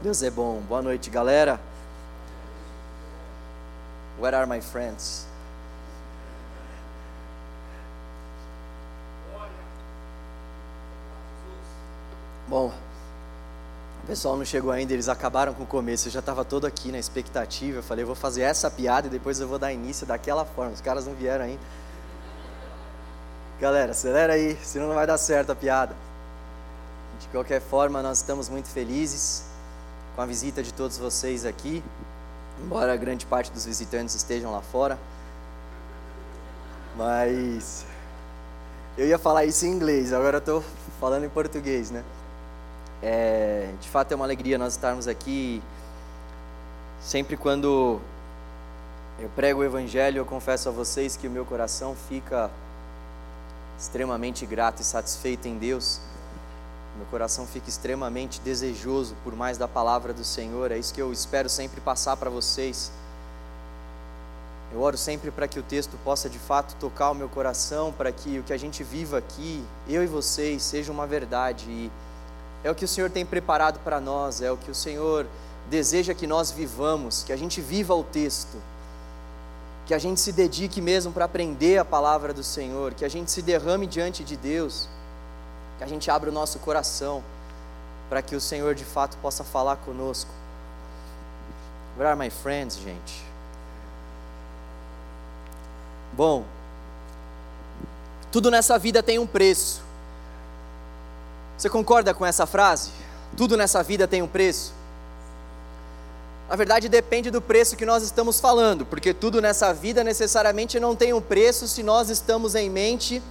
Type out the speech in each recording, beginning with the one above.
Deus é bom. Boa noite, galera. Where are my friends? Bom, o pessoal não chegou ainda, eles acabaram com o começo. Eu já estava todo aqui na expectativa. Eu falei, vou fazer essa piada e depois eu vou dar início daquela forma. Os caras não vieram ainda. Galera, acelera aí, senão não vai dar certo a piada. De qualquer forma, nós estamos muito felizes com a visita de todos vocês aqui, embora grande parte dos visitantes estejam lá fora. Mas eu ia falar isso em inglês, agora estou falando em português, né? É, de fato é uma alegria nós estarmos aqui. Sempre quando eu prego o Evangelho, eu confesso a vocês que o meu coração fica extremamente grato e satisfeito em Deus. Meu coração fica extremamente desejoso por mais da palavra do Senhor. É isso que eu espero sempre passar para vocês. Eu oro sempre para que o texto possa de fato tocar o meu coração, para que o que a gente viva aqui, eu e vocês, seja uma verdade. E é o que o Senhor tem preparado para nós, é o que o Senhor deseja que nós vivamos, que a gente viva o texto que a gente se dedique mesmo para aprender a palavra do Senhor, que a gente se derrame diante de Deus, que a gente abra o nosso coração para que o Senhor de fato possa falar conosco. Where are my friends, gente? Bom, tudo nessa vida tem um preço. Você concorda com essa frase? Tudo nessa vida tem um preço. Na verdade, depende do preço que nós estamos falando, porque tudo nessa vida necessariamente não tem um preço se nós estamos em mente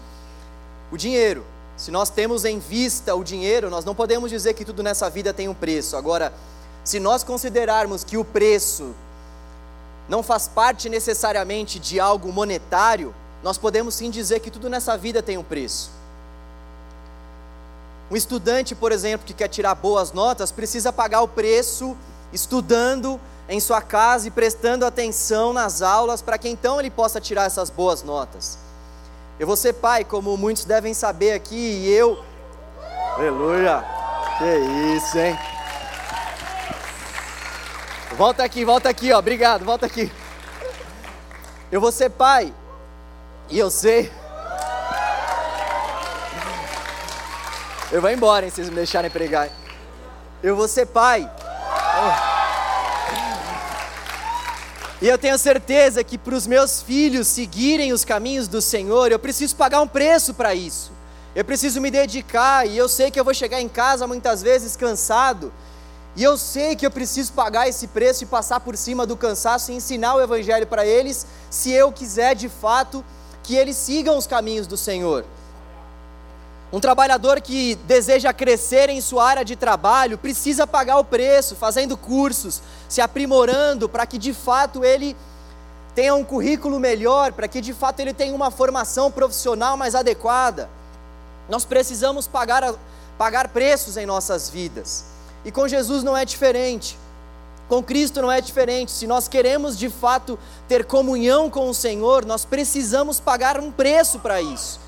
o dinheiro. Se nós temos em vista o dinheiro, nós não podemos dizer que tudo nessa vida tem um preço. Agora, se nós considerarmos que o preço não faz parte necessariamente de algo monetário, nós podemos sim dizer que tudo nessa vida tem um preço. Um estudante, por exemplo, que quer tirar boas notas, precisa pagar o preço estudando em sua casa e prestando atenção nas aulas para que então ele possa tirar essas boas notas. Eu vou ser pai, como muitos devem saber aqui, e eu. Aleluia! Que isso, hein? Volta aqui, volta aqui, ó. Obrigado, volta aqui. Eu vou ser pai, e eu sei. Eu vou embora, hein, se vocês me deixarem pregar. Eu vou ser pai, e eu tenho certeza que para os meus filhos seguirem os caminhos do Senhor, eu preciso pagar um preço para isso. Eu preciso me dedicar, e eu sei que eu vou chegar em casa muitas vezes cansado, e eu sei que eu preciso pagar esse preço e passar por cima do cansaço e ensinar o Evangelho para eles, se eu quiser de fato que eles sigam os caminhos do Senhor. Um trabalhador que deseja crescer em sua área de trabalho precisa pagar o preço, fazendo cursos, se aprimorando para que de fato ele tenha um currículo melhor, para que de fato ele tenha uma formação profissional mais adequada. Nós precisamos pagar, pagar preços em nossas vidas. E com Jesus não é diferente. Com Cristo não é diferente. Se nós queremos de fato ter comunhão com o Senhor, nós precisamos pagar um preço para isso.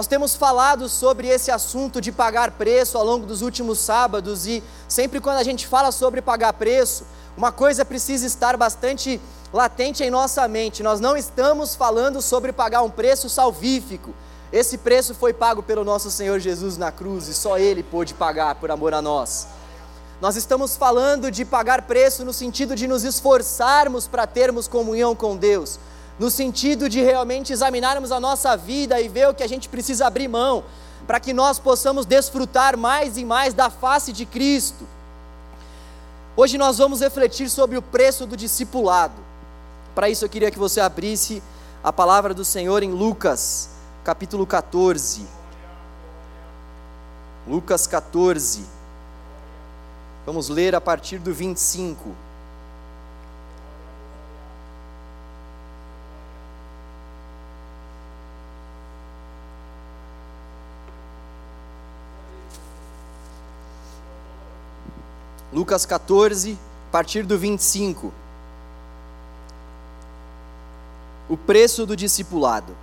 Nós temos falado sobre esse assunto de pagar preço ao longo dos últimos sábados e sempre quando a gente fala sobre pagar preço, uma coisa precisa estar bastante latente em nossa mente. Nós não estamos falando sobre pagar um preço salvífico. Esse preço foi pago pelo nosso Senhor Jesus na cruz e só Ele pôde pagar por amor a nós. Nós estamos falando de pagar preço no sentido de nos esforçarmos para termos comunhão com Deus no sentido de realmente examinarmos a nossa vida e ver o que a gente precisa abrir mão, para que nós possamos desfrutar mais e mais da face de Cristo. Hoje nós vamos refletir sobre o preço do discipulado. Para isso eu queria que você abrisse a palavra do Senhor em Lucas, capítulo 14. Lucas 14. Vamos ler a partir do 25. Lucas 14, a partir do 25. O preço do discipulado.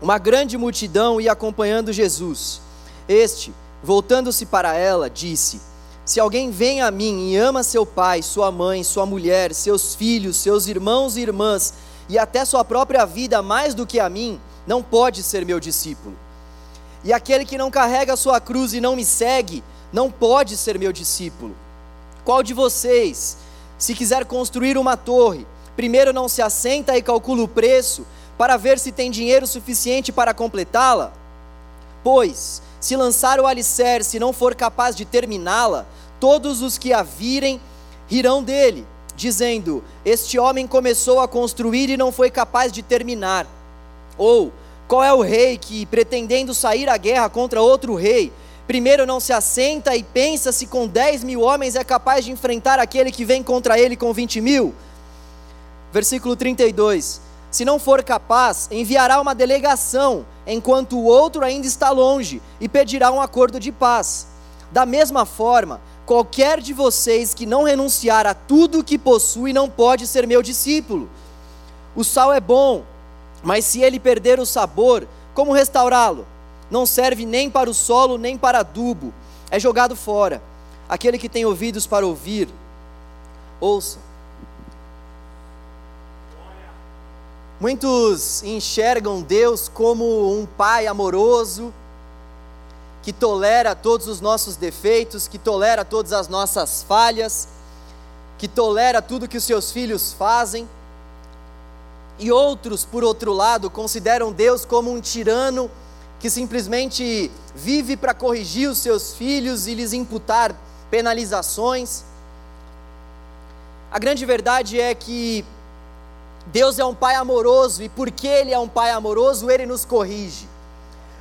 Uma grande multidão ia acompanhando Jesus. Este, voltando-se para ela, disse: Se alguém vem a mim e ama seu pai, sua mãe, sua mulher, seus filhos, seus irmãos e irmãs, e até sua própria vida mais do que a mim, não pode ser meu discípulo. E aquele que não carrega sua cruz e não me segue, não pode ser meu discípulo. Qual de vocês, se quiser construir uma torre, primeiro não se assenta e calcula o preço, para ver se tem dinheiro suficiente para completá-la? Pois, se lançar o alicerce e não for capaz de terminá-la, todos os que a virem rirão dele, dizendo: Este homem começou a construir e não foi capaz de terminar. Ou, qual é o rei que, pretendendo sair à guerra contra outro rei, primeiro não se assenta e pensa se com 10 mil homens é capaz de enfrentar aquele que vem contra ele com 20 mil? Versículo 32. Se não for capaz, enviará uma delegação, enquanto o outro ainda está longe, e pedirá um acordo de paz. Da mesma forma, qualquer de vocês que não renunciar a tudo o que possui não pode ser meu discípulo. O sal é bom, mas se ele perder o sabor, como restaurá-lo? Não serve nem para o solo, nem para adubo, é jogado fora. Aquele que tem ouvidos para ouvir, ouça. Muitos enxergam Deus como um pai amoroso, que tolera todos os nossos defeitos, que tolera todas as nossas falhas, que tolera tudo que os seus filhos fazem. E outros, por outro lado, consideram Deus como um tirano que simplesmente vive para corrigir os seus filhos e lhes imputar penalizações. A grande verdade é que Deus é um pai amoroso e porque Ele é um pai amoroso, Ele nos corrige.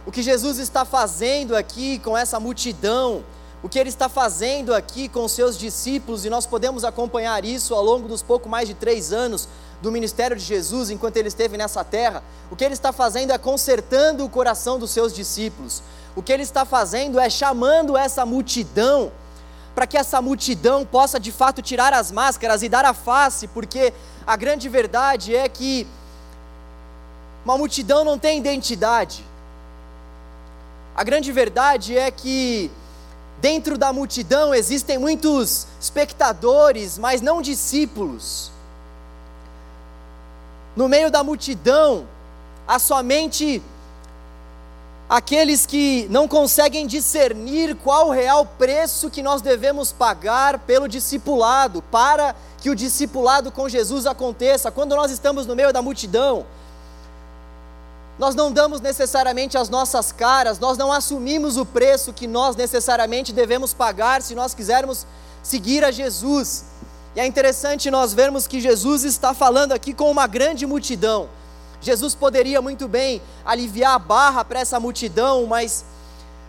O que Jesus está fazendo aqui com essa multidão, o que Ele está fazendo aqui com seus discípulos, e nós podemos acompanhar isso ao longo dos pouco mais de três anos do ministério de Jesus, enquanto Ele esteve nessa terra, o que Ele está fazendo é consertando o coração dos seus discípulos. O que Ele está fazendo é chamando essa multidão para que essa multidão possa de fato tirar as máscaras e dar a face, porque a grande verdade é que uma multidão não tem identidade. A grande verdade é que dentro da multidão existem muitos espectadores, mas não discípulos. No meio da multidão há somente aqueles que não conseguem discernir qual o real preço que nós devemos pagar pelo discipulado, para que o discipulado com Jesus aconteça. Quando nós estamos no meio da multidão, nós não damos necessariamente as nossas caras, nós não assumimos o preço que nós necessariamente devemos pagar se nós quisermos seguir a Jesus. E é interessante nós vermos que Jesus está falando aqui com uma grande multidão. Jesus poderia muito bem aliviar a barra para essa multidão, mas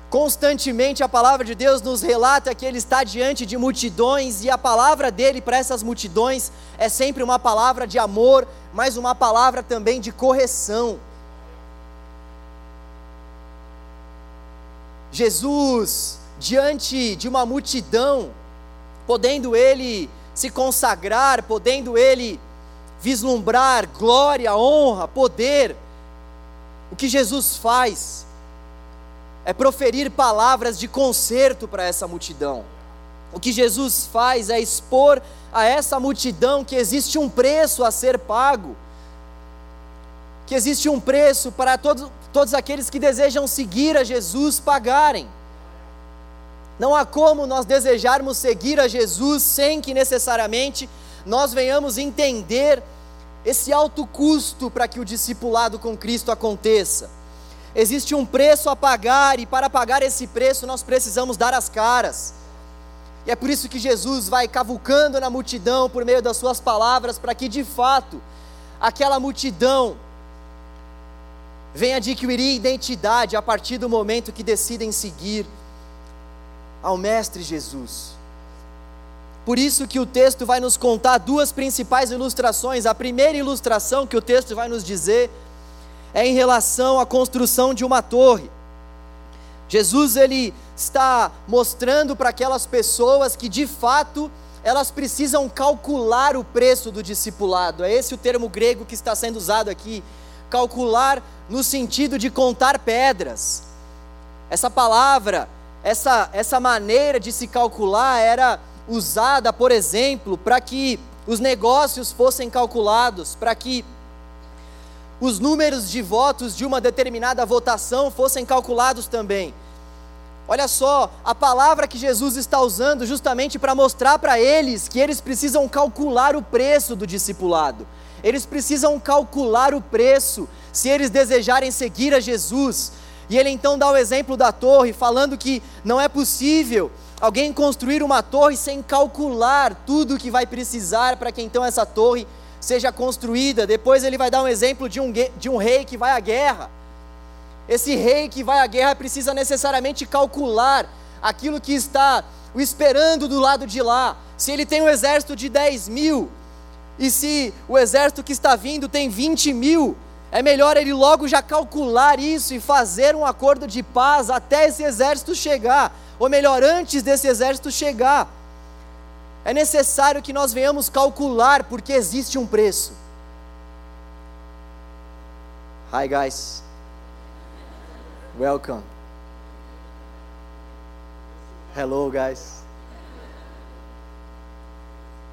constantemente a palavra de Deus nos relata que ele está diante de multidões e a palavra dele para essas multidões é sempre uma palavra de amor, mas uma palavra também de correção. Jesus, diante de uma multidão, podendo ele se consagrar, podendo ele vislumbrar glória, honra, poder, o que Jesus faz é proferir palavras de conserto para essa multidão. O que Jesus faz é expor a essa multidão que existe um preço a ser pago, que existe um preço para todos, todos aqueles que desejam seguir a Jesus pagarem. Não há como nós desejarmos seguir a Jesus sem que necessariamente nós venhamos entender esse alto custo para que o discipulado com Cristo aconteça. Existe um preço a pagar e para pagar esse preço nós precisamos dar as caras. E é por isso que Jesus vai cavucando na multidão por meio das suas palavras para que de fato aquela multidão venha adquirir identidade a partir do momento que decidem seguir ao mestre Jesus. Por isso que o texto vai nos contar duas principais ilustrações. A primeira ilustração que o texto vai nos dizer é em relação à construção de uma torre. Jesus ele está mostrando para aquelas pessoas que de fato elas precisam calcular o preço do discipulado. É esse o termo grego que está sendo usado aqui. Calcular no sentido de contar pedras. Essa palavra essa, essa maneira de se calcular era usada, por exemplo, para que os negócios fossem calculados, para que os números de votos de uma determinada votação fossem calculados também. Olha só, a palavra que Jesus está usando justamente para mostrar para eles que eles precisam calcular o preço do discipulado. Eles precisam calcular o preço se eles desejarem seguir a Jesus. E ele então dá o exemplo da torre, falando que não é possível alguém construir uma torre sem calcular tudo o que vai precisar para que então essa torre seja construída. Depois ele vai dar um exemplo de um, de um rei que vai à guerra. Esse rei que vai à guerra precisa necessariamente calcular aquilo que está o esperando do lado de lá. Se ele tem um exército de 10 mil, e se o exército que está vindo tem 20 mil, é melhor ele logo já calcular isso e fazer um acordo de paz até esse exército chegar, ou melhor, antes desse exército chegar. É necessário que nós venhamos calcular, porque existe um preço. Hi, guys. Welcome. Hello, guys.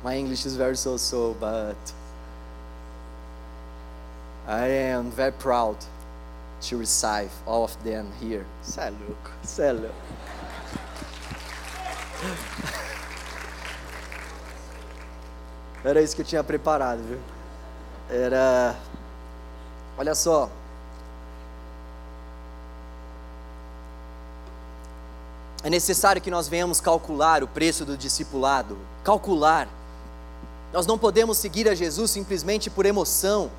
My English is very so so, but I am very proud to receive all of them here. Você é louco, você é louco. Era isso que eu tinha preparado, viu? Era. Olha só. É necessário que nós venhamos calcular o preço do discipulado. Calcular. Nós não podemos seguir a Jesus simplesmente por emoção.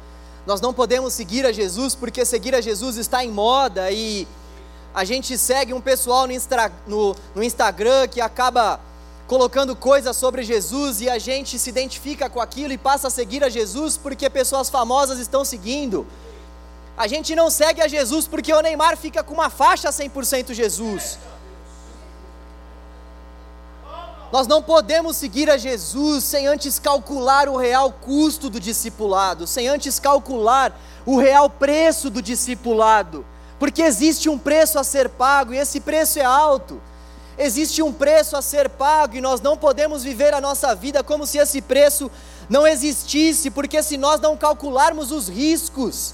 Nós não podemos seguir a Jesus porque seguir a Jesus está em moda e a gente segue um pessoal no, Instra, no, no Instagram que acaba colocando coisas sobre Jesus e a gente se identifica com aquilo e passa a seguir a Jesus porque pessoas famosas estão seguindo. A gente não segue a Jesus porque o Neymar fica com uma faixa 100% Jesus. Nós não podemos seguir a Jesus sem antes calcular o real custo do discipulado, sem antes calcular o real preço do discipulado, porque existe um preço a ser pago e esse preço é alto existe um preço a ser pago e nós não podemos viver a nossa vida como se esse preço não existisse, porque se nós não calcularmos os riscos,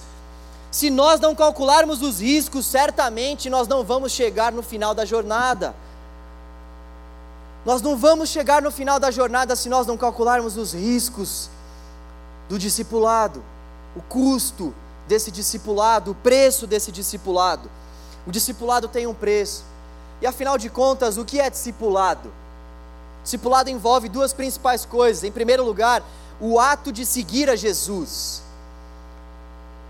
se nós não calcularmos os riscos, certamente nós não vamos chegar no final da jornada. Nós não vamos chegar no final da jornada se nós não calcularmos os riscos do discipulado, o custo desse discipulado, o preço desse discipulado. O discipulado tem um preço. E afinal de contas, o que é discipulado? Discipulado envolve duas principais coisas. Em primeiro lugar, o ato de seguir a Jesus.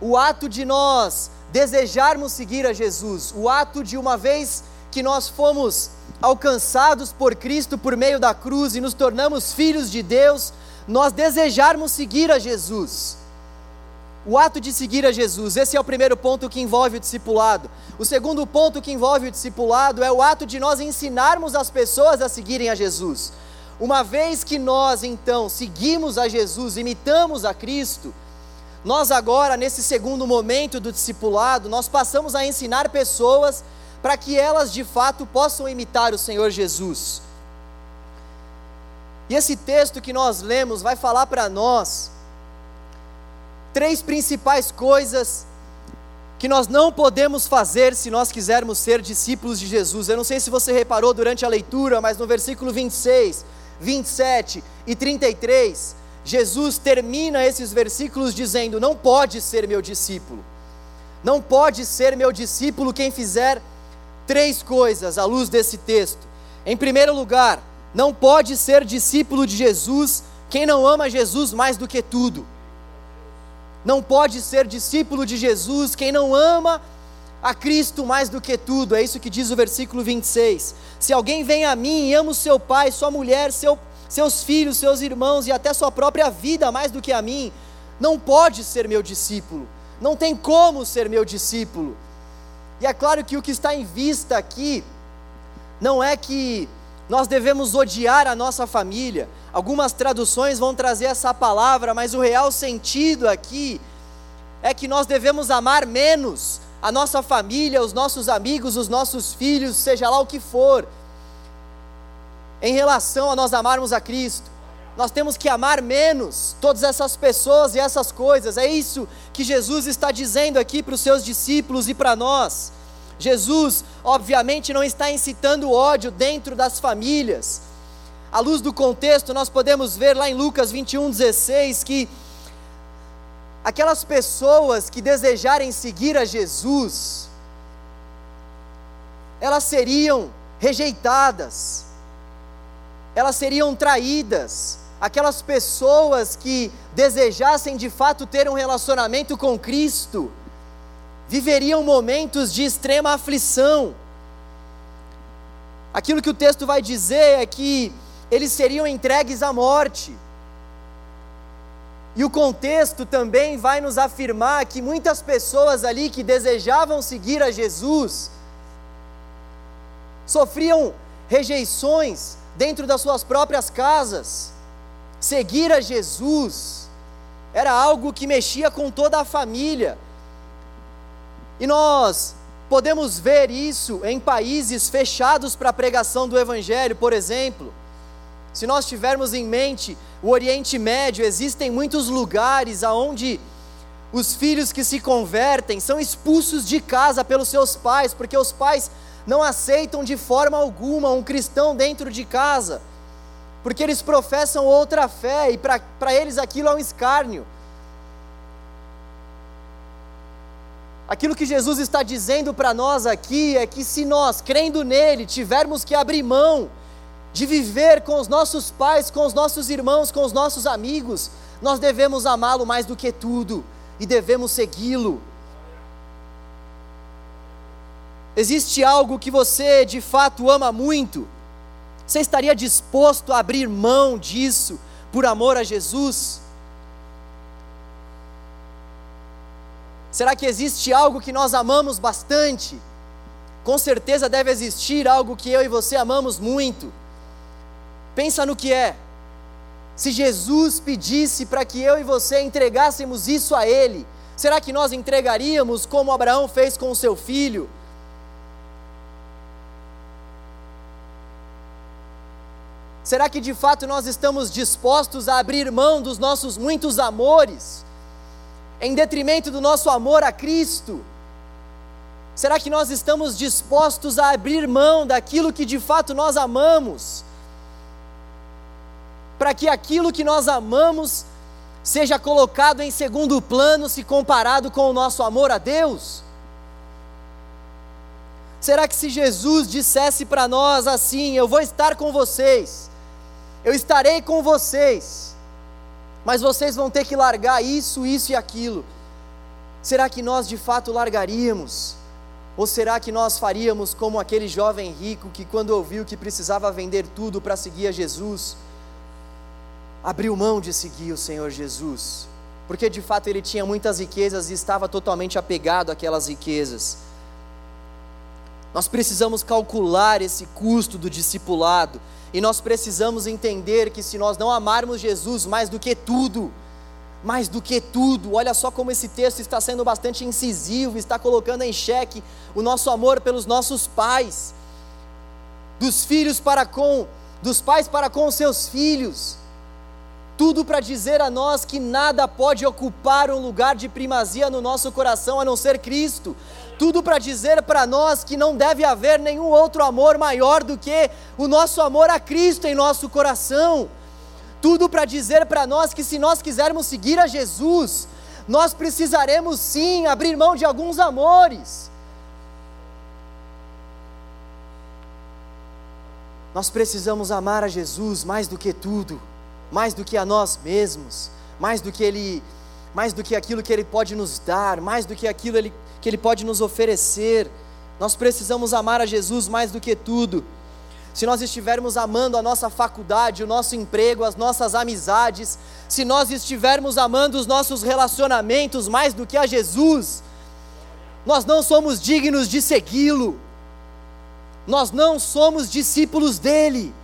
O ato de nós desejarmos seguir a Jesus. O ato de uma vez que nós fomos alcançados por Cristo por meio da cruz e nos tornamos filhos de Deus, nós desejarmos seguir a Jesus o ato de seguir a Jesus. Esse é o primeiro ponto que envolve o discipulado. O segundo ponto que envolve o discipulado é o ato de nós ensinarmos as pessoas a seguirem a Jesus. Uma vez que nós então seguimos a Jesus, imitamos a Cristo, nós agora, nesse segundo momento do discipulado, nós passamos a ensinar pessoas para que elas de fato possam imitar o Senhor Jesus. E esse texto que nós lemos vai falar para nós três principais coisas que nós não podemos fazer se nós quisermos ser discípulos de Jesus. Eu não sei se você reparou durante a leitura, mas no versículo 26, 27 e 33, Jesus termina esses versículos dizendo: Não pode ser meu discípulo. Não pode ser meu discípulo quem fizer três coisas à luz desse texto. Em primeiro lugar, não pode ser discípulo de Jesus quem não ama Jesus mais do que tudo. Não pode ser discípulo de Jesus quem não ama a Cristo mais do que tudo. É isso que diz o versículo 26. Se alguém vem a mim e ama o seu pai, sua mulher, seu, seus filhos, seus irmãos e até sua própria vida mais do que a mim, não pode ser meu discípulo. Não tem como ser meu discípulo. E é claro que o que está em vista aqui não é que nós devemos odiar a nossa família. Algumas traduções vão trazer essa palavra, mas o real sentido aqui é que nós devemos amar menos a nossa família, os nossos amigos, os nossos filhos, seja lá o que for, em relação a nós amarmos a Cristo. Nós temos que amar menos todas essas pessoas e essas coisas. É isso que Jesus está dizendo aqui para os seus discípulos e para nós. Jesus, obviamente, não está incitando ódio dentro das famílias. À luz do contexto, nós podemos ver lá em Lucas 21, 16 que aquelas pessoas que desejarem seguir a Jesus, elas seriam rejeitadas, elas seriam traídas, aquelas pessoas que desejassem de fato ter um relacionamento com Cristo, viveriam momentos de extrema aflição. Aquilo que o texto vai dizer é que eles seriam entregues à morte. E o contexto também vai nos afirmar que muitas pessoas ali que desejavam seguir a Jesus sofriam rejeições dentro das suas próprias casas Seguir a Jesus era algo que mexia com toda a família. E nós podemos ver isso em países fechados para a pregação do Evangelho, por exemplo. Se nós tivermos em mente o Oriente Médio, existem muitos lugares aonde os filhos que se convertem são expulsos de casa pelos seus pais, porque os pais não aceitam de forma alguma um cristão dentro de casa porque eles professam outra fé e para eles aquilo é um escárnio. Aquilo que Jesus está dizendo para nós aqui é que se nós, crendo nele, tivermos que abrir mão de viver com os nossos pais, com os nossos irmãos, com os nossos amigos, nós devemos amá-lo mais do que tudo e devemos segui-lo. Existe algo que você de fato ama muito? Você estaria disposto a abrir mão disso por amor a Jesus? Será que existe algo que nós amamos bastante? Com certeza deve existir algo que eu e você amamos muito. Pensa no que é. Se Jesus pedisse para que eu e você entregássemos isso a Ele, será que nós entregaríamos como Abraão fez com seu filho? Será que de fato nós estamos dispostos a abrir mão dos nossos muitos amores, em detrimento do nosso amor a Cristo? Será que nós estamos dispostos a abrir mão daquilo que de fato nós amamos, para que aquilo que nós amamos seja colocado em segundo plano se comparado com o nosso amor a Deus? Será que se Jesus dissesse para nós assim: Eu vou estar com vocês, eu estarei com vocês, mas vocês vão ter que largar isso, isso e aquilo. Será que nós de fato largaríamos? Ou será que nós faríamos como aquele jovem rico que, quando ouviu que precisava vender tudo para seguir a Jesus, abriu mão de seguir o Senhor Jesus? Porque de fato ele tinha muitas riquezas e estava totalmente apegado àquelas riquezas. Nós precisamos calcular esse custo do discipulado. E nós precisamos entender que se nós não amarmos Jesus mais do que tudo, mais do que tudo, olha só como esse texto está sendo bastante incisivo, está colocando em xeque o nosso amor pelos nossos pais, dos filhos para com, dos pais para com seus filhos, tudo para dizer a nós que nada pode ocupar um lugar de primazia no nosso coração a não ser Cristo, tudo para dizer para nós que não deve haver nenhum outro amor maior do que o nosso amor a Cristo em nosso coração. Tudo para dizer para nós que se nós quisermos seguir a Jesus, nós precisaremos sim abrir mão de alguns amores. Nós precisamos amar a Jesus mais do que tudo, mais do que a nós mesmos, mais do que ele, mais do que aquilo que ele pode nos dar, mais do que aquilo que Ele pode nos oferecer. Nós precisamos amar a Jesus mais do que tudo. Se nós estivermos amando a nossa faculdade, o nosso emprego, as nossas amizades, se nós estivermos amando os nossos relacionamentos mais do que a Jesus, nós não somos dignos de segui-lo, nós não somos discípulos dele.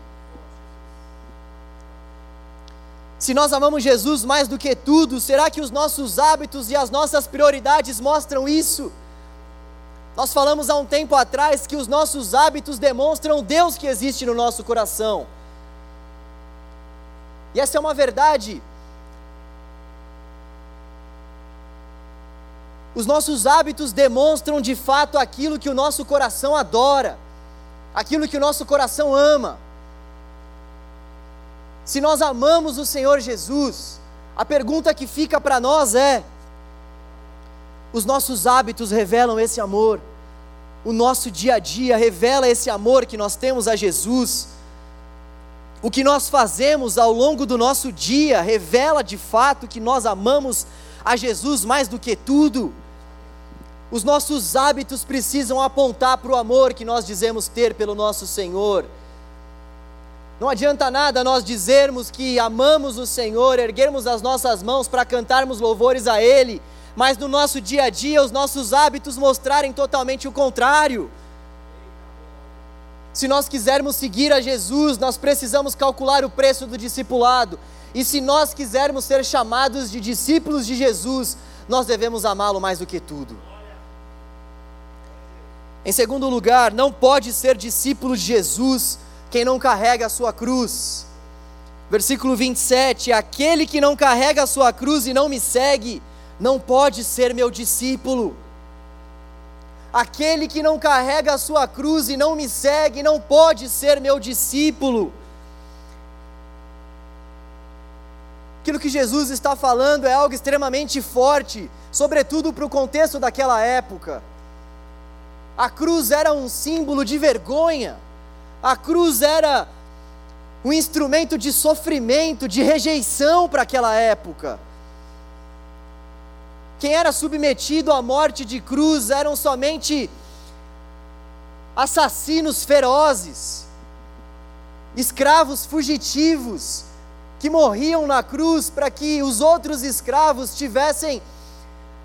Se nós amamos Jesus mais do que tudo, será que os nossos hábitos e as nossas prioridades mostram isso? Nós falamos há um tempo atrás que os nossos hábitos demonstram Deus que existe no nosso coração. E essa é uma verdade. Os nossos hábitos demonstram de fato aquilo que o nosso coração adora, aquilo que o nosso coração ama. Se nós amamos o Senhor Jesus, a pergunta que fica para nós é: os nossos hábitos revelam esse amor, o nosso dia a dia revela esse amor que nós temos a Jesus. O que nós fazemos ao longo do nosso dia revela de fato que nós amamos a Jesus mais do que tudo. Os nossos hábitos precisam apontar para o amor que nós dizemos ter pelo nosso Senhor. Não adianta nada nós dizermos que amamos o Senhor, erguermos as nossas mãos para cantarmos louvores a Ele, mas no nosso dia a dia os nossos hábitos mostrarem totalmente o contrário. Se nós quisermos seguir a Jesus, nós precisamos calcular o preço do discipulado. E se nós quisermos ser chamados de discípulos de Jesus, nós devemos amá-lo mais do que tudo. Em segundo lugar, não pode ser discípulo de Jesus quem não carrega a sua cruz. Versículo 27: Aquele que não carrega a sua cruz e não me segue, não pode ser meu discípulo. Aquele que não carrega a sua cruz e não me segue não pode ser meu discípulo. Aquilo que Jesus está falando é algo extremamente forte, sobretudo para o contexto daquela época. A cruz era um símbolo de vergonha, a cruz era um instrumento de sofrimento, de rejeição para aquela época. Quem era submetido à morte de cruz eram somente assassinos ferozes, escravos fugitivos, que morriam na cruz para que os outros escravos tivessem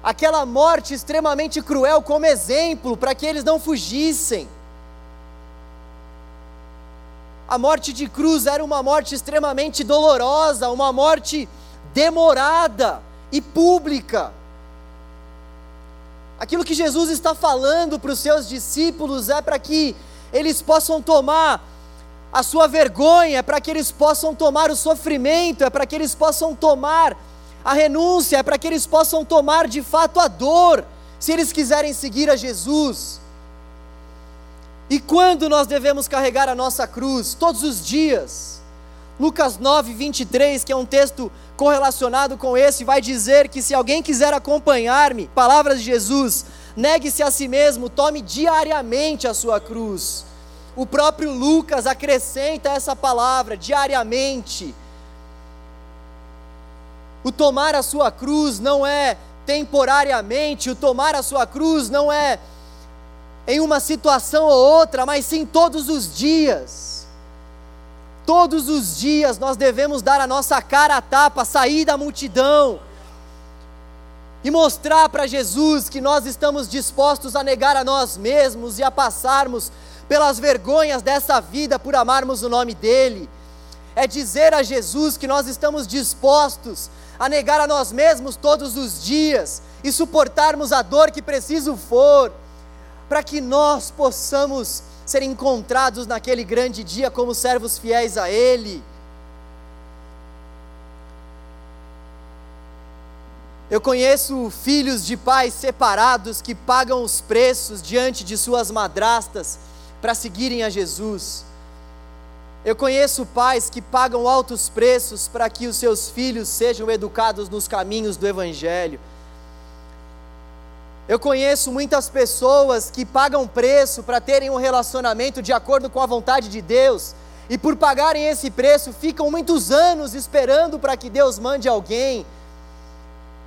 aquela morte extremamente cruel como exemplo, para que eles não fugissem. A morte de cruz era uma morte extremamente dolorosa, uma morte demorada e pública. Aquilo que Jesus está falando para os seus discípulos é para que eles possam tomar a sua vergonha, é para que eles possam tomar o sofrimento, é para que eles possam tomar a renúncia, é para que eles possam tomar de fato a dor, se eles quiserem seguir a Jesus. E quando nós devemos carregar a nossa cruz? Todos os dias. Lucas 9, 23, que é um texto correlacionado com esse, vai dizer que se alguém quiser acompanhar-me, palavras de Jesus, negue-se a si mesmo, tome diariamente a sua cruz. O próprio Lucas acrescenta essa palavra, diariamente. O tomar a sua cruz não é temporariamente, o tomar a sua cruz não é em uma situação ou outra, mas sim todos os dias. Todos os dias nós devemos dar a nossa cara a tapa, sair da multidão e mostrar para Jesus que nós estamos dispostos a negar a nós mesmos e a passarmos pelas vergonhas dessa vida por amarmos o nome dEle. É dizer a Jesus que nós estamos dispostos a negar a nós mesmos todos os dias e suportarmos a dor que preciso for, para que nós possamos ser encontrados naquele grande dia como servos fiéis a Ele. Eu conheço filhos de pais separados que pagam os preços diante de suas madrastas para seguirem a Jesus. Eu conheço pais que pagam altos preços para que os seus filhos sejam educados nos caminhos do Evangelho. Eu conheço muitas pessoas que pagam preço para terem um relacionamento de acordo com a vontade de Deus, e por pagarem esse preço ficam muitos anos esperando para que Deus mande alguém,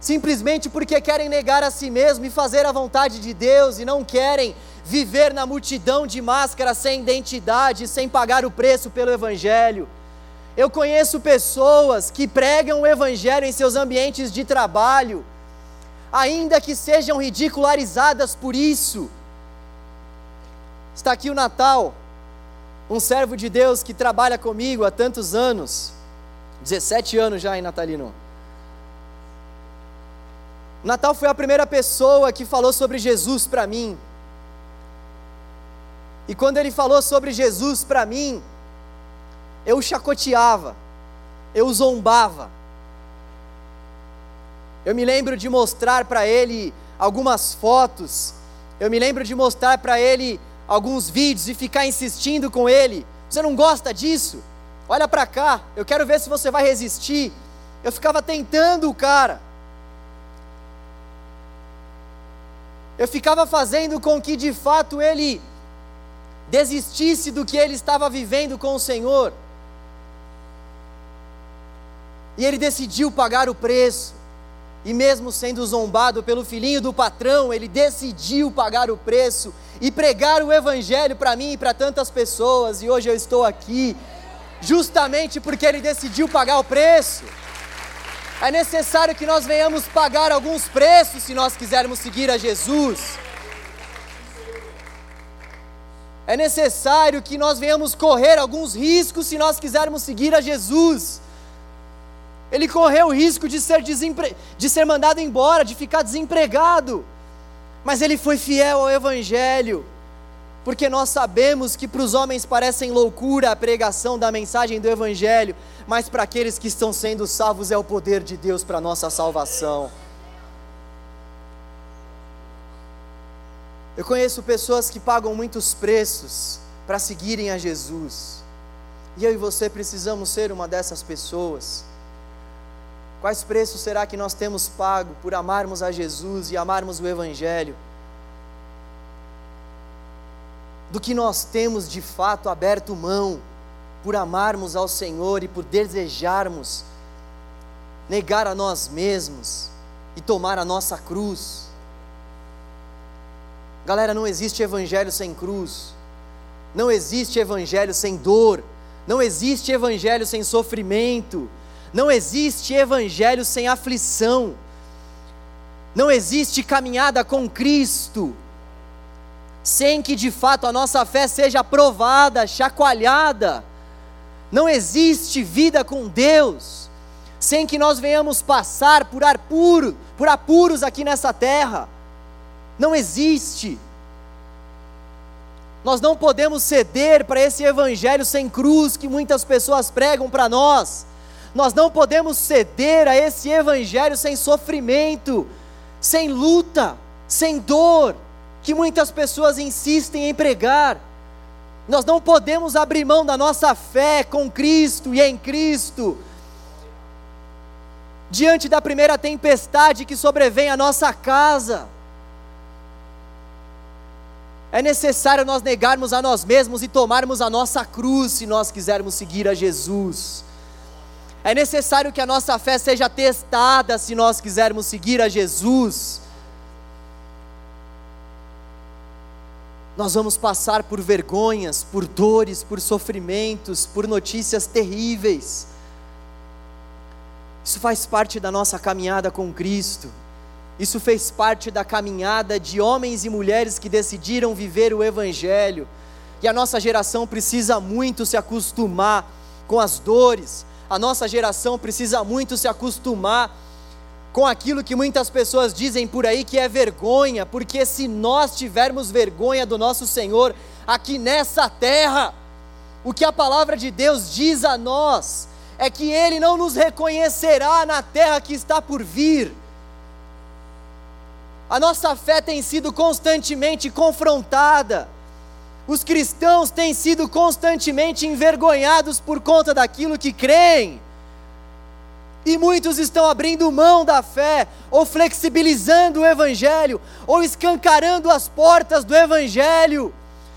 simplesmente porque querem negar a si mesmo e fazer a vontade de Deus e não querem viver na multidão de máscaras sem identidade, sem pagar o preço pelo Evangelho. Eu conheço pessoas que pregam o Evangelho em seus ambientes de trabalho, ainda que sejam ridicularizadas por isso. Está aqui o Natal, um servo de Deus que trabalha comigo há tantos anos, 17 anos já em Natalino. Natal foi a primeira pessoa que falou sobre Jesus para mim. E quando ele falou sobre Jesus para mim, eu o chacoteava, eu o zombava. Eu me lembro de mostrar para ele algumas fotos, eu me lembro de mostrar para ele alguns vídeos e ficar insistindo com ele. Você não gosta disso? Olha para cá, eu quero ver se você vai resistir. Eu ficava tentando o cara. Eu ficava fazendo com que de fato ele desistisse do que ele estava vivendo com o Senhor. E ele decidiu pagar o preço. E mesmo sendo zombado pelo filhinho do patrão, ele decidiu pagar o preço e pregar o evangelho para mim e para tantas pessoas. E hoje eu estou aqui justamente porque ele decidiu pagar o preço. É necessário que nós venhamos pagar alguns preços se nós quisermos seguir a Jesus. É necessário que nós venhamos correr alguns riscos se nós quisermos seguir a Jesus. Ele correu o risco de ser, desempre... de ser mandado embora, de ficar desempregado. Mas ele foi fiel ao Evangelho, porque nós sabemos que para os homens parecem loucura a pregação da mensagem do Evangelho, mas para aqueles que estão sendo salvos é o poder de Deus para a nossa salvação. Eu conheço pessoas que pagam muitos preços para seguirem a Jesus, e eu e você precisamos ser uma dessas pessoas. Quais preços será que nós temos pago por amarmos a Jesus e amarmos o Evangelho? Do que nós temos de fato aberto mão por amarmos ao Senhor e por desejarmos negar a nós mesmos e tomar a nossa cruz? Galera, não existe evangelho sem cruz, não existe evangelho sem dor, não existe evangelho sem sofrimento não existe evangelho sem aflição. Não existe caminhada com Cristo sem que de fato a nossa fé seja provada, chacoalhada. Não existe vida com Deus sem que nós venhamos passar por ar puro, por apuros aqui nessa terra. Não existe. Nós não podemos ceder para esse evangelho sem cruz que muitas pessoas pregam para nós. Nós não podemos ceder a esse evangelho sem sofrimento, sem luta, sem dor, que muitas pessoas insistem em pregar. Nós não podemos abrir mão da nossa fé com Cristo e em Cristo. Diante da primeira tempestade que sobrevém à nossa casa, é necessário nós negarmos a nós mesmos e tomarmos a nossa cruz se nós quisermos seguir a Jesus. É necessário que a nossa fé seja testada se nós quisermos seguir a Jesus. Nós vamos passar por vergonhas, por dores, por sofrimentos, por notícias terríveis. Isso faz parte da nossa caminhada com Cristo. Isso fez parte da caminhada de homens e mulheres que decidiram viver o Evangelho. E a nossa geração precisa muito se acostumar com as dores, a nossa geração precisa muito se acostumar com aquilo que muitas pessoas dizem por aí que é vergonha, porque se nós tivermos vergonha do nosso Senhor aqui nessa terra, o que a palavra de Deus diz a nós é que Ele não nos reconhecerá na terra que está por vir. A nossa fé tem sido constantemente confrontada os cristãos têm sido constantemente envergonhados por conta daquilo que creem. E muitos estão abrindo mão da fé, ou flexibilizando o Evangelho, ou escancarando as portas do Evangelho,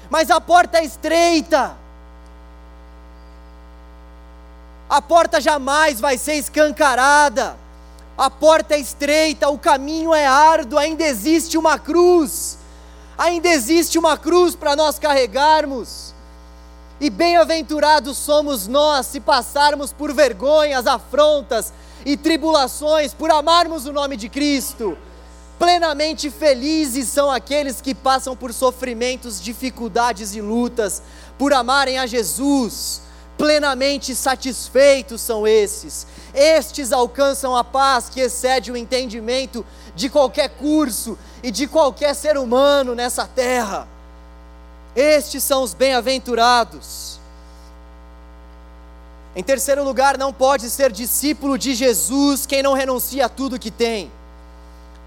mas a porta é estreita. A porta jamais vai ser escancarada, a porta é estreita, o caminho é árduo, ainda existe uma cruz ainda existe uma cruz para nós carregarmos. E bem-aventurados somos nós se passarmos por vergonhas, afrontas e tribulações por amarmos o nome de Cristo. Plenamente felizes são aqueles que passam por sofrimentos, dificuldades e lutas por amarem a Jesus. Plenamente satisfeitos são esses. Estes alcançam a paz que excede o entendimento de qualquer curso e de qualquer ser humano nessa terra. Estes são os bem-aventurados. Em terceiro lugar, não pode ser discípulo de Jesus quem não renuncia a tudo que tem.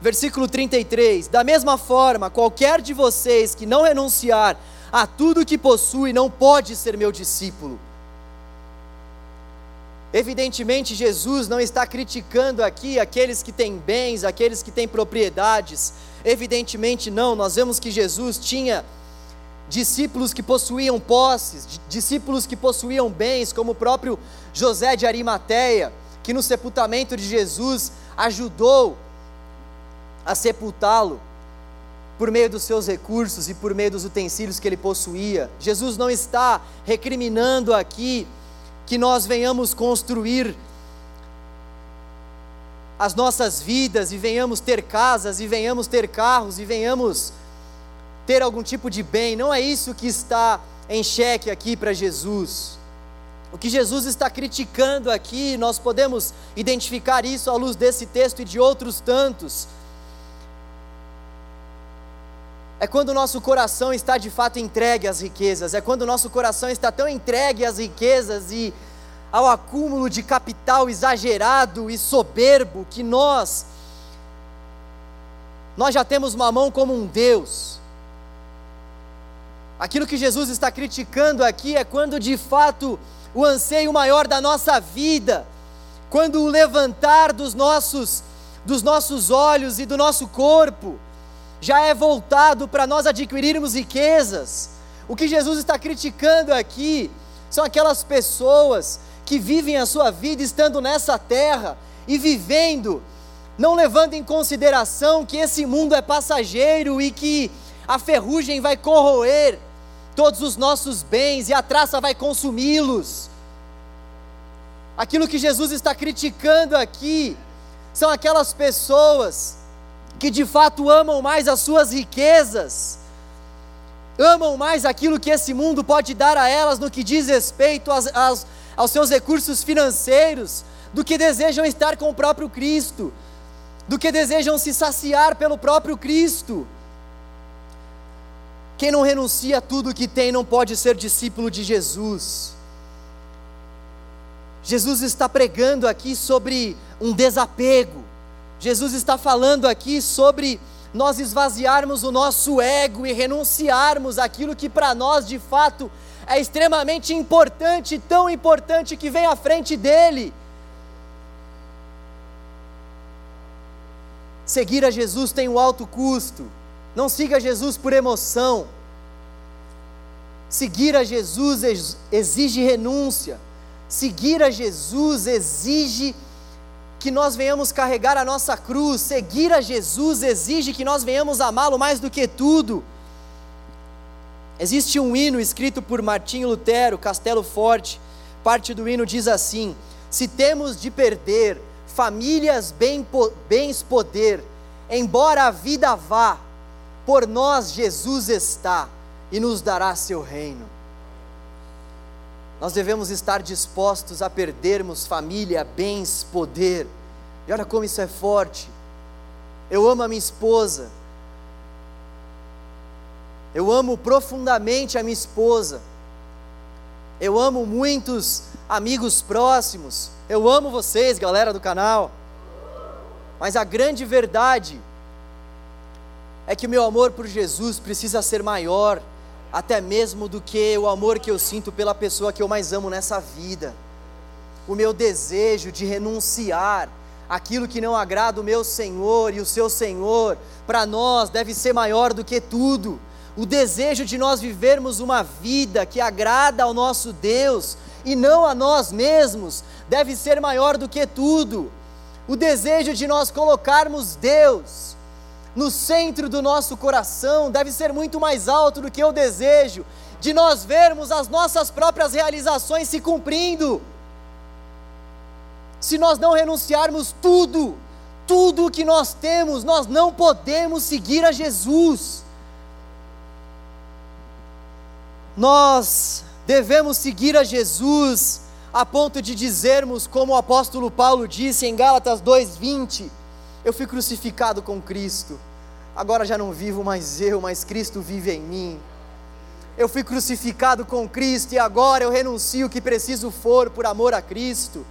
Versículo 33: Da mesma forma, qualquer de vocês que não renunciar a tudo que possui não pode ser meu discípulo. Evidentemente, Jesus não está criticando aqui aqueles que têm bens, aqueles que têm propriedades. Evidentemente, não. Nós vemos que Jesus tinha discípulos que possuíam posses, discípulos que possuíam bens, como o próprio José de Arimateia, que no sepultamento de Jesus ajudou a sepultá-lo por meio dos seus recursos e por meio dos utensílios que ele possuía. Jesus não está recriminando aqui que nós venhamos construir as nossas vidas e venhamos ter casas e venhamos ter carros e venhamos ter algum tipo de bem, não é isso que está em xeque aqui para Jesus. O que Jesus está criticando aqui, nós podemos identificar isso à luz desse texto e de outros tantos. É quando o nosso coração está de fato entregue às riquezas, é quando o nosso coração está tão entregue às riquezas e ao acúmulo de capital exagerado e soberbo que nós nós já temos mamão como um Deus. Aquilo que Jesus está criticando aqui é quando de fato o anseio maior da nossa vida, quando o levantar dos nossos dos nossos olhos e do nosso corpo já é voltado para nós adquirirmos riquezas. O que Jesus está criticando aqui são aquelas pessoas que vivem a sua vida estando nessa terra e vivendo, não levando em consideração que esse mundo é passageiro e que a ferrugem vai corroer todos os nossos bens e a traça vai consumi-los. Aquilo que Jesus está criticando aqui são aquelas pessoas que de fato amam mais as suas riquezas, amam mais aquilo que esse mundo pode dar a elas no que diz respeito às, às, aos seus recursos financeiros, do que desejam estar com o próprio Cristo, do que desejam se saciar pelo próprio Cristo. Quem não renuncia a tudo que tem não pode ser discípulo de Jesus. Jesus está pregando aqui sobre um desapego. Jesus está falando aqui sobre nós esvaziarmos o nosso ego e renunciarmos aquilo que para nós de fato é extremamente importante, tão importante que vem à frente dele. Seguir a Jesus tem um alto custo. Não siga Jesus por emoção. Seguir a Jesus exige renúncia. Seguir a Jesus exige que nós venhamos carregar a nossa cruz. Seguir a Jesus exige que nós venhamos amá-lo mais do que tudo. Existe um hino escrito por Martinho Lutero, Castelo Forte. Parte do hino diz assim: Se temos de perder famílias, bem, bens, poder, embora a vida vá, por nós Jesus está e nos dará seu reino. Nós devemos estar dispostos a perdermos família, bens, poder. E olha como isso é forte. Eu amo a minha esposa. Eu amo profundamente a minha esposa. Eu amo muitos amigos próximos. Eu amo vocês, galera do canal. Mas a grande verdade é que o meu amor por Jesus precisa ser maior, até mesmo do que o amor que eu sinto pela pessoa que eu mais amo nessa vida. O meu desejo de renunciar aquilo que não agrada o meu Senhor e o seu Senhor, para nós deve ser maior do que tudo. O desejo de nós vivermos uma vida que agrada ao nosso Deus e não a nós mesmos deve ser maior do que tudo. O desejo de nós colocarmos Deus no centro do nosso coração deve ser muito mais alto do que o desejo de nós vermos as nossas próprias realizações se cumprindo. Se nós não renunciarmos tudo, tudo o que nós temos, nós não podemos seguir a Jesus. Nós devemos seguir a Jesus a ponto de dizermos, como o apóstolo Paulo disse em Gálatas 2:20, eu fui crucificado com Cristo. Agora já não vivo mais eu, mas Cristo vive em mim. eu fui crucificado com Cristo e agora eu renuncio o que preciso for por amor a Cristo.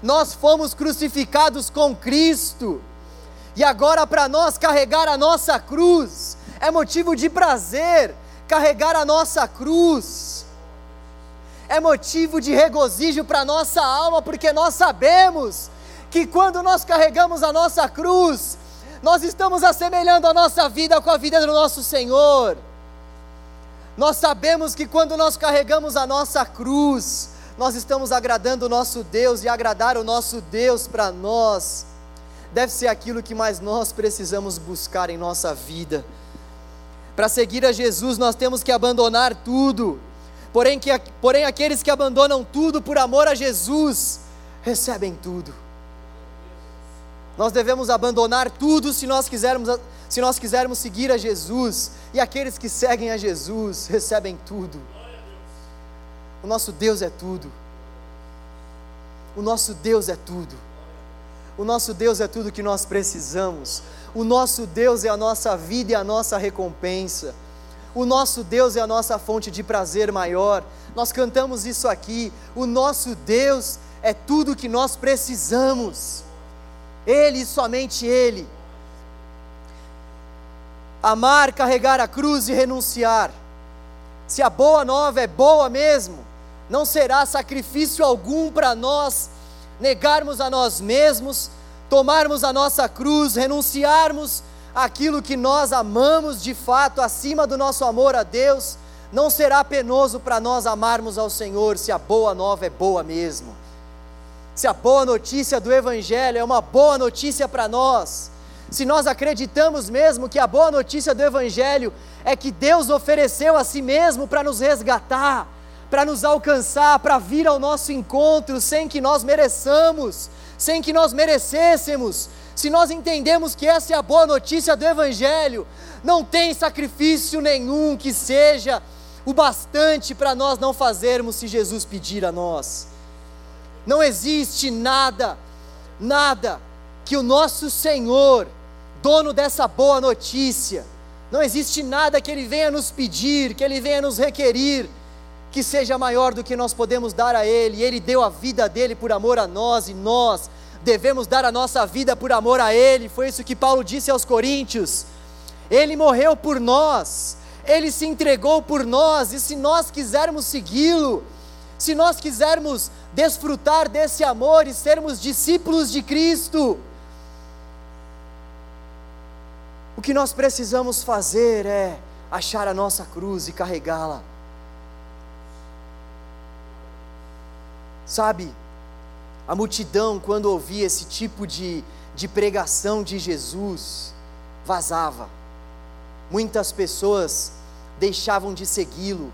Nós fomos crucificados com Cristo. E agora, para nós carregar a nossa cruz, é motivo de prazer carregar a nossa cruz, é motivo de regozijo para nossa alma, porque nós sabemos que quando nós carregamos a nossa cruz, nós estamos assemelhando a nossa vida com a vida do nosso Senhor. Nós sabemos que quando nós carregamos a nossa cruz, nós estamos agradando o nosso Deus e agradar o nosso Deus para nós deve ser aquilo que mais nós precisamos buscar em nossa vida. Para seguir a Jesus, nós temos que abandonar tudo. Porém, que, porém, aqueles que abandonam tudo por amor a Jesus, recebem tudo. Nós devemos abandonar tudo se nós quisermos, se nós quisermos seguir a Jesus. E aqueles que seguem a Jesus recebem tudo. O nosso Deus é tudo. O nosso Deus é tudo. O nosso Deus é tudo que nós precisamos. O nosso Deus é a nossa vida e a nossa recompensa. O nosso Deus é a nossa fonte de prazer maior. Nós cantamos isso aqui. O nosso Deus é tudo que nós precisamos. Ele e somente Ele. Amar, carregar a cruz e renunciar. Se a boa nova é boa mesmo, não será sacrifício algum para nós negarmos a nós mesmos, tomarmos a nossa cruz, renunciarmos aquilo que nós amamos de fato acima do nosso amor a Deus, não será penoso para nós amarmos ao Senhor se a boa nova é boa mesmo. Se a boa notícia do Evangelho é uma boa notícia para nós, se nós acreditamos mesmo que a boa notícia do Evangelho é que Deus ofereceu a si mesmo para nos resgatar, para nos alcançar, para vir ao nosso encontro sem que nós mereçamos, sem que nós merecêssemos. Se nós entendemos que essa é a boa notícia do Evangelho, não tem sacrifício nenhum que seja o bastante para nós não fazermos se Jesus pedir a nós. Não existe nada, nada que o nosso Senhor, dono dessa boa notícia, não existe nada que Ele venha nos pedir, que Ele venha nos requerir, que seja maior do que nós podemos dar a Ele. Ele deu a vida dele por amor a nós e nós devemos dar a nossa vida por amor a Ele. Foi isso que Paulo disse aos Coríntios. Ele morreu por nós, Ele se entregou por nós, e se nós quisermos segui-lo, se nós quisermos desfrutar desse amor e sermos discípulos de Cristo, o que nós precisamos fazer é achar a nossa cruz e carregá-la. Sabe, a multidão, quando ouvia esse tipo de, de pregação de Jesus, vazava. Muitas pessoas deixavam de segui-lo.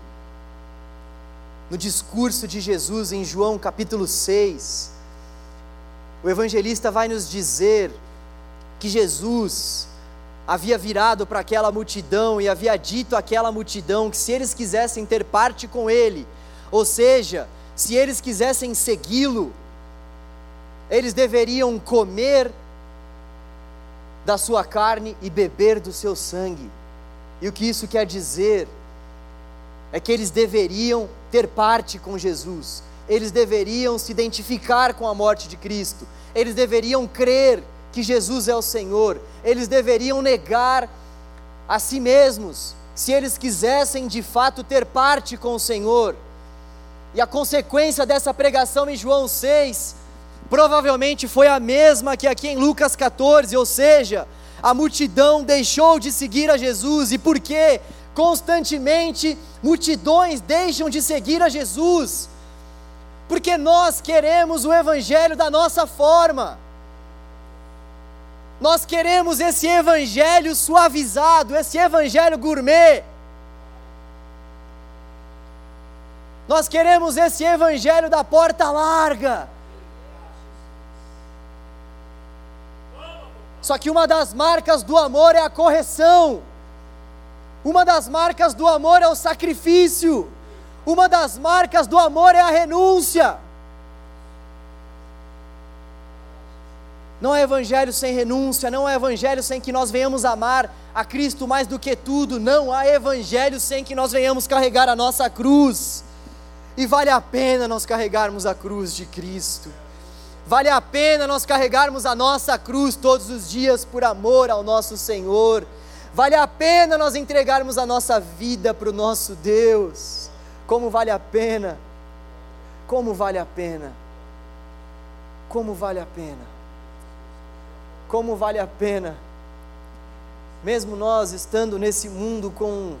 No discurso de Jesus em João capítulo 6, o evangelista vai nos dizer que Jesus havia virado para aquela multidão e havia dito àquela multidão que se eles quisessem ter parte com ele, ou seja, se eles quisessem segui-lo, eles deveriam comer da sua carne e beber do seu sangue. E o que isso quer dizer é que eles deveriam ter parte com Jesus, eles deveriam se identificar com a morte de Cristo, eles deveriam crer que Jesus é o Senhor, eles deveriam negar a si mesmos, se eles quisessem de fato ter parte com o Senhor. E a consequência dessa pregação em João 6 provavelmente foi a mesma que aqui em Lucas 14, ou seja, a multidão deixou de seguir a Jesus. E por quê? Constantemente multidões deixam de seguir a Jesus. Porque nós queremos o evangelho da nossa forma. Nós queremos esse evangelho suavizado, esse evangelho gourmet. Nós queremos esse evangelho da porta larga. Só que uma das marcas do amor é a correção. Uma das marcas do amor é o sacrifício. Uma das marcas do amor é a renúncia. Não é evangelho sem renúncia, não é evangelho sem que nós venhamos amar a Cristo mais do que tudo, não há evangelho sem que nós venhamos carregar a nossa cruz. E vale a pena nós carregarmos a cruz de Cristo. Vale a pena nós carregarmos a nossa cruz todos os dias por amor ao nosso Senhor. Vale a pena nós entregarmos a nossa vida para o nosso Deus. Como vale a pena? Como vale a pena? Como vale a pena? como vale a pena, mesmo nós estando nesse mundo com,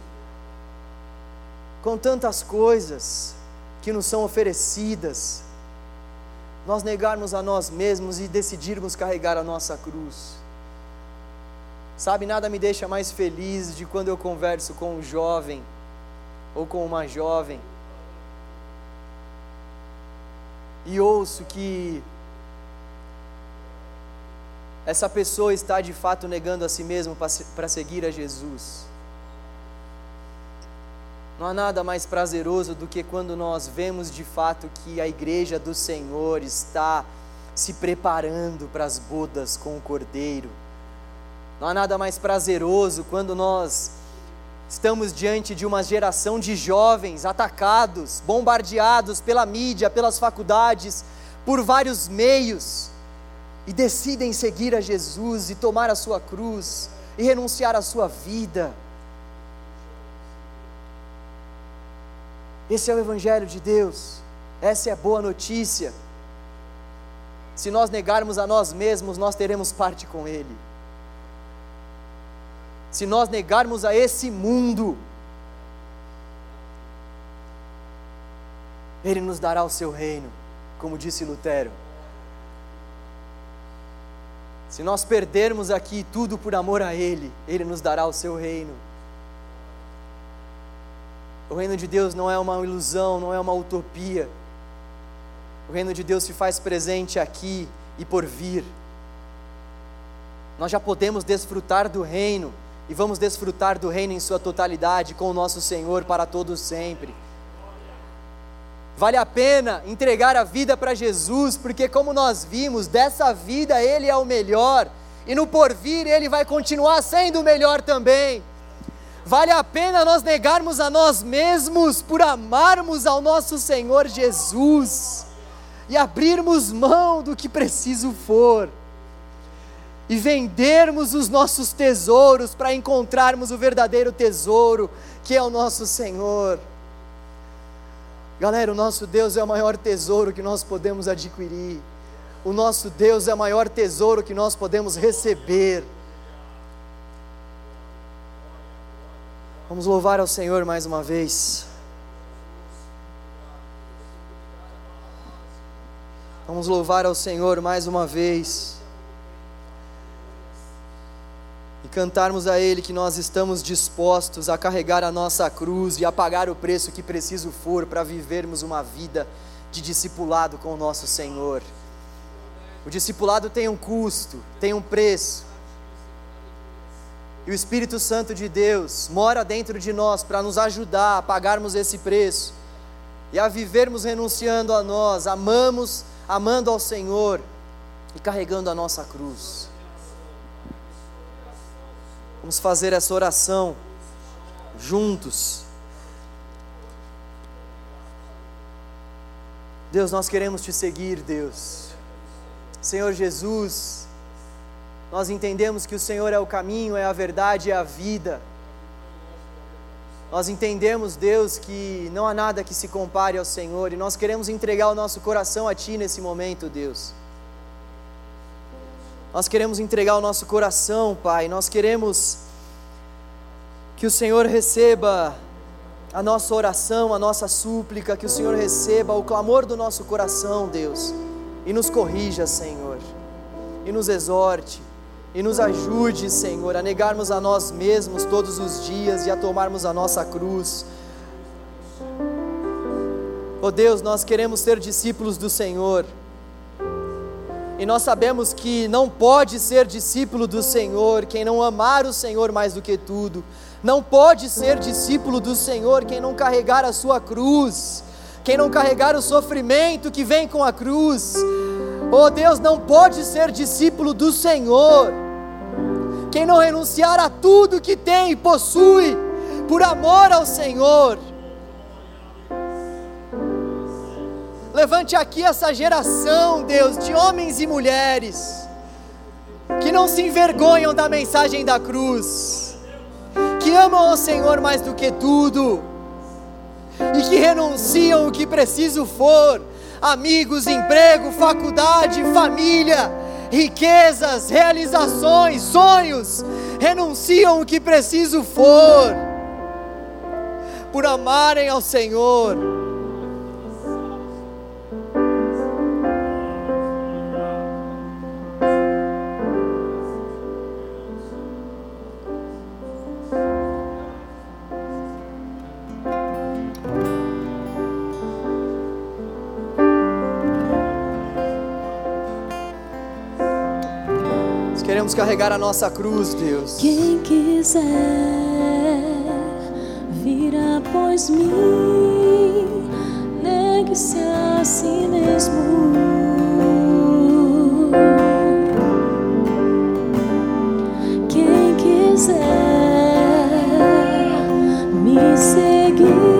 com tantas coisas que nos são oferecidas, nós negarmos a nós mesmos e decidirmos carregar a nossa cruz. Sabe, nada me deixa mais feliz de quando eu converso com um jovem ou com uma jovem e ouço que essa pessoa está de fato negando a si mesmo para seguir a Jesus. Não há nada mais prazeroso do que quando nós vemos de fato que a igreja do Senhor está se preparando para as bodas com o Cordeiro. Não há nada mais prazeroso quando nós estamos diante de uma geração de jovens atacados, bombardeados pela mídia, pelas faculdades, por vários meios e decidem seguir a Jesus e tomar a sua cruz e renunciar à sua vida. Esse é o Evangelho de Deus, essa é a boa notícia. Se nós negarmos a nós mesmos, nós teremos parte com Ele. Se nós negarmos a esse mundo, Ele nos dará o seu reino, como disse Lutero. Se nós perdermos aqui tudo por amor a Ele, Ele nos dará o seu reino. O reino de Deus não é uma ilusão, não é uma utopia. O reino de Deus se faz presente aqui e por vir. Nós já podemos desfrutar do reino e vamos desfrutar do reino em sua totalidade com o nosso Senhor para todos sempre. Vale a pena entregar a vida para Jesus, porque, como nós vimos, dessa vida Ele é o melhor, e no porvir Ele vai continuar sendo o melhor também. Vale a pena nós negarmos a nós mesmos por amarmos ao nosso Senhor Jesus e abrirmos mão do que preciso for e vendermos os nossos tesouros para encontrarmos o verdadeiro tesouro, que é o nosso Senhor. Galera, o nosso Deus é o maior tesouro que nós podemos adquirir. O nosso Deus é o maior tesouro que nós podemos receber. Vamos louvar ao Senhor mais uma vez. Vamos louvar ao Senhor mais uma vez. E cantarmos a Ele que nós estamos dispostos a carregar a nossa cruz e a pagar o preço que preciso for para vivermos uma vida de discipulado com o nosso Senhor. O discipulado tem um custo, tem um preço. E o Espírito Santo de Deus mora dentro de nós para nos ajudar a pagarmos esse preço e a vivermos renunciando a nós, amamos, amando ao Senhor e carregando a nossa cruz. Vamos fazer essa oração juntos. Deus, nós queremos te seguir, Deus. Senhor Jesus, nós entendemos que o Senhor é o caminho, é a verdade, é a vida. Nós entendemos, Deus, que não há nada que se compare ao Senhor e nós queremos entregar o nosso coração a Ti nesse momento, Deus. Nós queremos entregar o nosso coração, Pai. Nós queremos que o Senhor receba a nossa oração, a nossa súplica, que o Senhor receba o clamor do nosso coração, Deus, e nos corrija, Senhor, e nos exorte, e nos ajude, Senhor, a negarmos a nós mesmos todos os dias e a tomarmos a nossa cruz. Oh Deus, nós queremos ser discípulos do Senhor. E nós sabemos que não pode ser discípulo do Senhor quem não amar o Senhor mais do que tudo. Não pode ser discípulo do Senhor quem não carregar a sua cruz, quem não carregar o sofrimento que vem com a cruz. Oh Deus, não pode ser discípulo do Senhor quem não renunciar a tudo que tem e possui por amor ao Senhor. Levante aqui essa geração, Deus, de homens e mulheres que não se envergonham da mensagem da cruz, que amam ao Senhor mais do que tudo e que renunciam o que preciso for amigos, emprego, faculdade, família, riquezas, realizações, sonhos, renunciam o que preciso for, por amarem ao Senhor. Carregar a nossa cruz, Deus. Quem quiser vir após mim, negue-se a si mesmo. Quem quiser me seguir.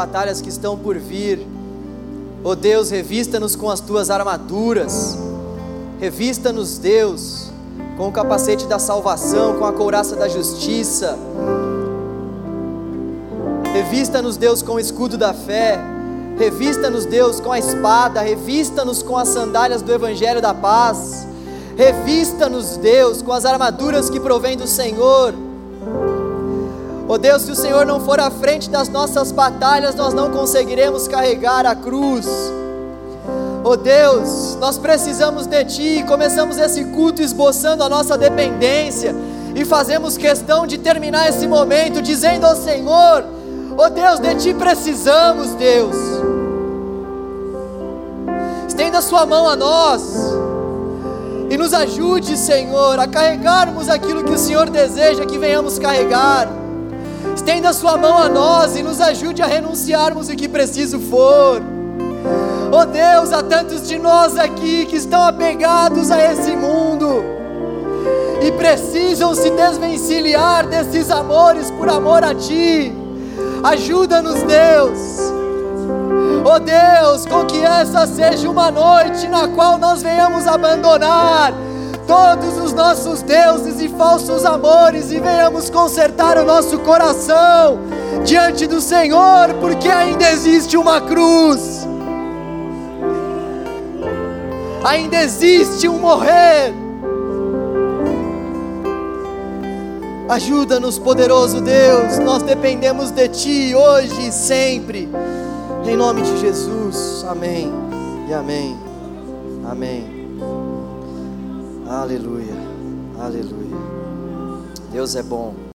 Batalhas que estão por vir. Ó Deus, revista-nos com as tuas armaduras. Revista-nos, Deus, com o capacete da salvação, com a couraça da justiça. Revista-nos, Deus, com o escudo da fé. Revista-nos, Deus, com a espada. Revista-nos com as sandálias do evangelho da paz. Revista-nos, Deus, com as armaduras que provém do Senhor. Ó Deus, se o Senhor não for à frente das nossas batalhas, nós não conseguiremos carregar a cruz. Ó Deus, nós precisamos de Ti. Começamos esse culto esboçando a nossa dependência e fazemos questão de terminar esse momento dizendo ao Senhor: Ó Deus, de Ti precisamos, Deus. Estenda Sua mão a nós e nos ajude, Senhor, a carregarmos aquilo que o Senhor deseja que venhamos carregar. Estenda Sua mão a nós e nos ajude a renunciarmos o que preciso for. Oh Deus, há tantos de nós aqui que estão apegados a esse mundo e precisam se desvencilhar desses amores por amor a Ti. Ajuda-nos, Deus. Oh Deus, com que essa seja uma noite na qual nós venhamos abandonar todos os nossos deuses e falsos amores e venhamos consertar o nosso coração diante do Senhor, porque ainda existe uma cruz, ainda existe um morrer. Ajuda-nos, poderoso Deus, nós dependemos de Ti hoje e sempre, em nome de Jesus, amém e amém, amém. Aleluia, aleluia. Deus é bom.